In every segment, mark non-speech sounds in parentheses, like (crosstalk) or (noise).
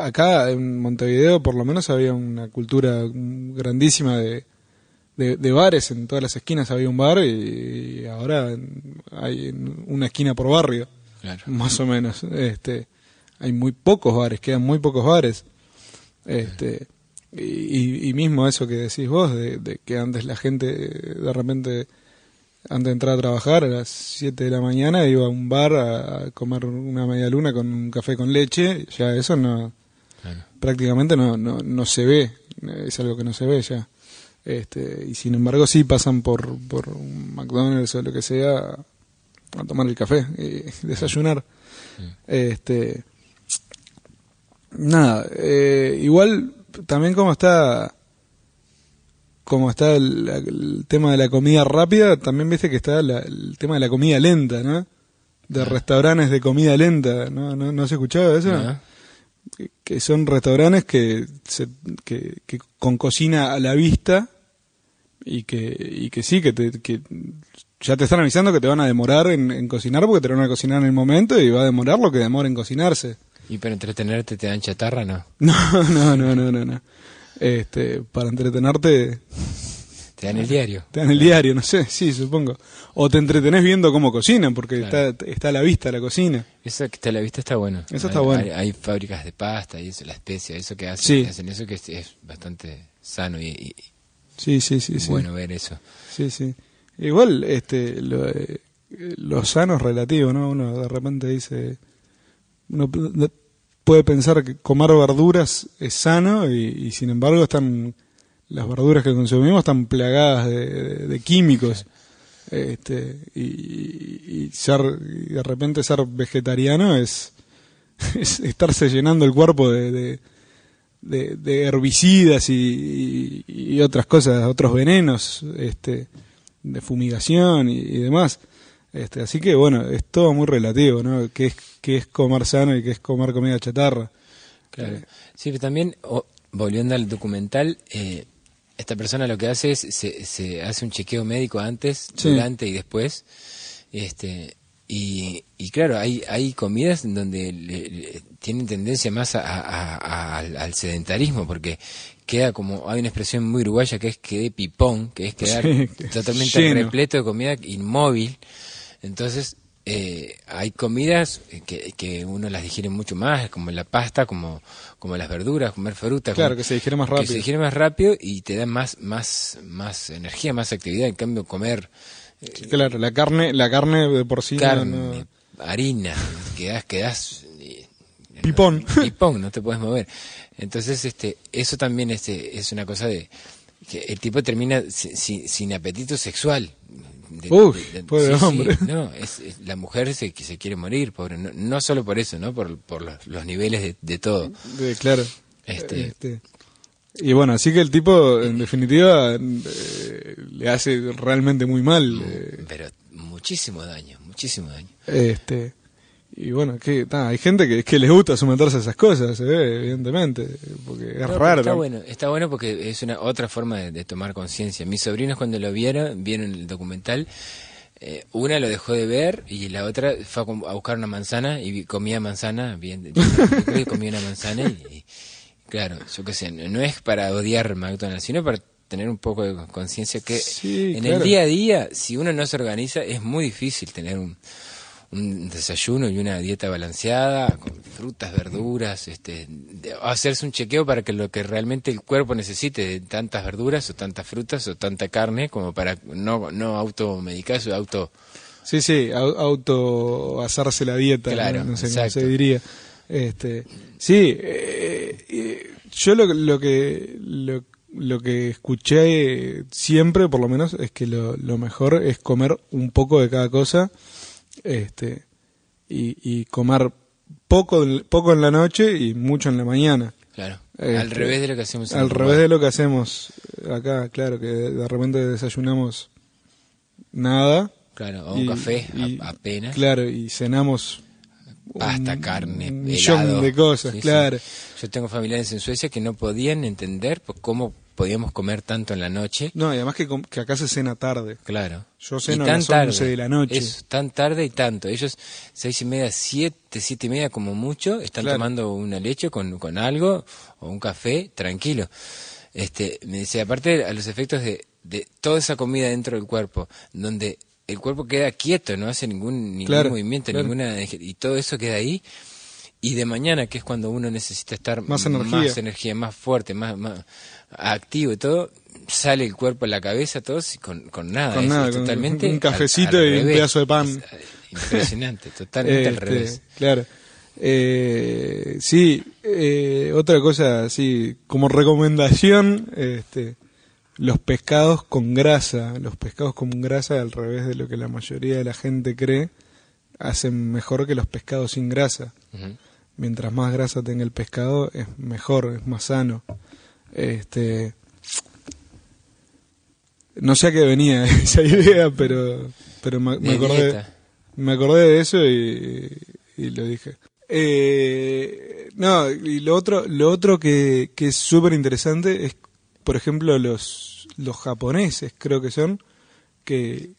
acá en Montevideo por lo menos había una cultura grandísima de, de, bares, en todas las esquinas había un bar y, ahora hay una esquina por barrio, más o menos. Este, hay muy pocos bares, quedan muy pocos bares. Este, y, mismo eso que decís vos, de, que antes la gente de repente, antes de entrar a trabajar a las 7 de la mañana, iba a un bar a, comer una media luna con un café con leche, ya eso no, prácticamente no, no, no se ve, es algo que no se ve ya. Este, y sin embargo sí pasan por, por un McDonald's o lo que sea a tomar el café y (laughs) desayunar. Este, nada, eh, igual también como está como está el, tema de la comida rápida, también viste que está el tema de la comida lenta, ¿no? De restaurantes de comida lenta, ¿no? ¿No, no se escuchaba eso? Que, son restaurantes que, se, que, que, con cocina a la vista y que, y que sí, que, te, que ya te están avisando que te van a demorar en, cocinar porque te van a cocinar en el momento y va a demorar lo que demora en cocinarse. ¿Y para entretenerte te dan chatarra, no? (laughs) No, no, no, no, no. no. Este, para entretenerte... Te dan el diario. Te dan el diario, no sé, sí, supongo. O te entretenés viendo cómo cocinan, porque está, está a la vista la cocina. Eso que está a la vista está bueno. Eso está bueno. Hay, fábricas de pasta y eso, la especia, eso que hacen, hacen eso que es, bastante sano y, Sí, sí, sí. Bueno ver eso. Sí, sí. Igual, este, lo, eh, lo sano es relativo, ¿no? Uno de repente dice, uno puede pensar que comer verduras es sano y, sin embargo están, las verduras que consumimos están plagadas de, químicos. Este, y, ser, y de repente ser vegetariano es, (laughs) es estarse llenando el cuerpo de de, herbicidas y, otras cosas, otros venenos, este, de fumigación y, demás. Este, así que bueno, es todo muy relativo, ¿no? ¿Qué es, qué es comer sano y qué es comer comida chatarra? Claro. Sí, pero también, volviendo al documental, eh, esta persona lo que hace es, se, se hace un chequeo médico antes, durante y después, este, y, y claro, hay, hay comidas en donde tienen tendencia más al, sedentarismo, porque queda como, hay una expresión muy uruguaya que es que de pipón, que es quedar totalmente repleto de comida inmóvil. Entonces, eh, hay comidas que, que uno las digiere mucho más, como la pasta, como, como las verduras, comer fruta. Claro, que se digiere más rápido. Que se digiere más rápido y te da más, más, más energía, más actividad. En cambio, comer claro, la carne, la carne de por sí. Carne, harina, quedas, quedas. Eh, pipón. (laughs) Pipón, no te puedes mover. Entonces, este, eso también es, es una cosa de que el tipo termina sin, apetito sexual. Uy, pobre hombre. no, es, la mujer se, se quiere morir, pobre. No, no solo por eso, ¿no? Por, por los, niveles de, todo. claro. Este, este, y bueno, así que el tipo, en definitiva, eh, le hace realmente muy mal. Mm, eh. Pero muchísimo daño, muchísimo daño. Este, y bueno, que hay gente que, que les gusta someterse a esas cosas, evidentemente, porque es raro. Está bueno, está bueno porque es una otra forma de, tomar conciencia. Mis sobrinos cuando lo vieron, vieron el documental, eh, una lo dejó de ver y la otra fue a, buscar una manzana y comía manzana, bien, comía una manzana y Claro, yo qué sé, no es para odiar McDonald's, sino para tener un poco de conciencia que en el día a día, si uno no se organiza, es muy difícil tener un, desayuno y una dieta balanceada, con frutas, verduras, este, hacerse un chequeo para que lo que realmente el cuerpo necesite de tantas verduras o tantas frutas o tanta carne, como para no, no automedicarse o auto... Sí, sí, auto hacerse la dieta, claro, no, sé cómo se diría. Este, sí, eh, yo lo, lo que lo, que escuché siempre, por lo menos, es que lo, mejor es comer un poco de cada cosa, este, y, comer poco poco en la noche y mucho en la mañana. Claro. al este, revés de lo que hacemos. Al revés de lo que hacemos acá, claro, que de repente desayunamos nada. Claro, o un café apenas. Claro, y cenamos pasta, carne, un millón de cosas, claro. Yo tengo familiares en Suecia que no podían entender pues, cómo podíamos comer tanto en la noche. No, y además que, que acá se cena tarde. Claro. Yo ceno a tan las 11 de la noche. Eso, tan tarde y tanto. Ellos, seis y media, siete, siete y media como mucho, están Claro. tomando una leche con, con algo o un café, tranquilo. Este, me dice, aparte a los efectos de, de toda esa comida dentro del cuerpo, donde el cuerpo queda quieto, no hace ningún, ningún Claro, movimiento, claro. ninguna, y todo eso queda ahí. Y de mañana, que es cuando uno necesita estar Más energía. más, energía, más fuerte, más, más activo y todo, sale el cuerpo, la cabeza, todo con, con nada. Con nada, con totalmente un cafecito al- al y un pedazo de pan. Es, eh, impresionante, (laughs) totalmente al Este, revés. Claro. Eh, sí, eh, otra cosa, sí, como recomendación, este, los pescados con grasa, los pescados con grasa, al revés de lo que la mayoría de la gente cree, hacen mejor que los pescados sin grasa. Mientras más grasa tenga el pescado, es mejor, es más sano. Este, no sé a qué venía (laughs) esa idea, pero, pero me, acordé. Me acordé de eso y, y lo dije. Eh, no, y lo otro, lo otro que, que es súper interesante es, por ejemplo, los, los japoneses, creo que son, que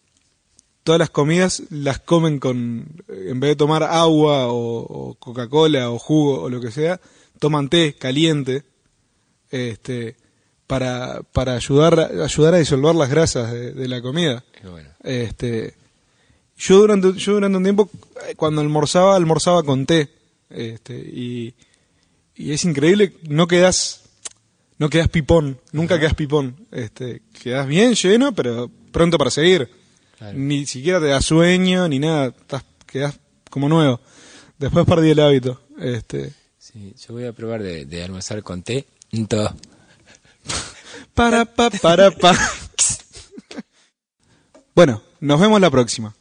todas las comidas las comen con, en vez de tomar agua o, o Coca-Cola o jugo o lo que sea, toman té caliente, este, para, para ayudar, ayudar a disolver las grasas de, de la comida. Bueno, Este, yo durante, yo durante un tiempo, eh, cuando almorzaba, almorzaba con té. Este, y, y es increíble, no quedas, no quedas pipón, nunca quedas pipón. Este, quedas bien lleno, pero pronto para seguir. Claro. Ni siquiera te da sueño, ni nada, estás, quedas como nuevo. Después perdí el hábito. Este, sí, yo voy a probar de, de almorzar con té. Todo. para pa, para pa. (laughs) bueno, nos vemos la próxima.